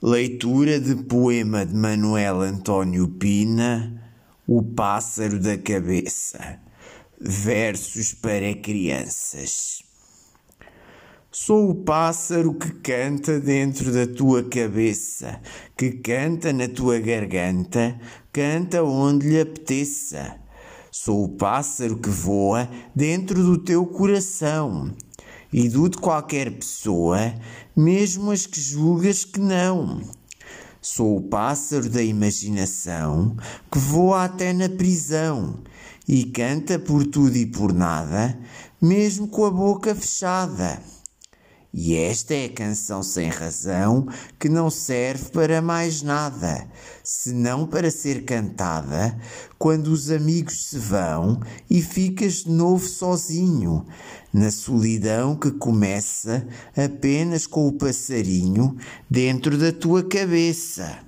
Leitura de poema de Manuel Antônio Pina, O Pássaro da Cabeça. Versos para crianças. Sou o pássaro que canta dentro da tua cabeça, que canta na tua garganta, canta onde lhe apeteça. Sou o pássaro que voa dentro do teu coração e do de qualquer pessoa, mesmo as que julgas que não. Sou o pássaro da imaginação que voa até na prisão e canta por tudo e por nada, mesmo com a boca fechada. E esta é a canção sem razão que não serve para mais nada, senão para ser cantada quando os amigos se vão e ficas de novo sozinho, na solidão que começa apenas com o passarinho dentro da tua cabeça.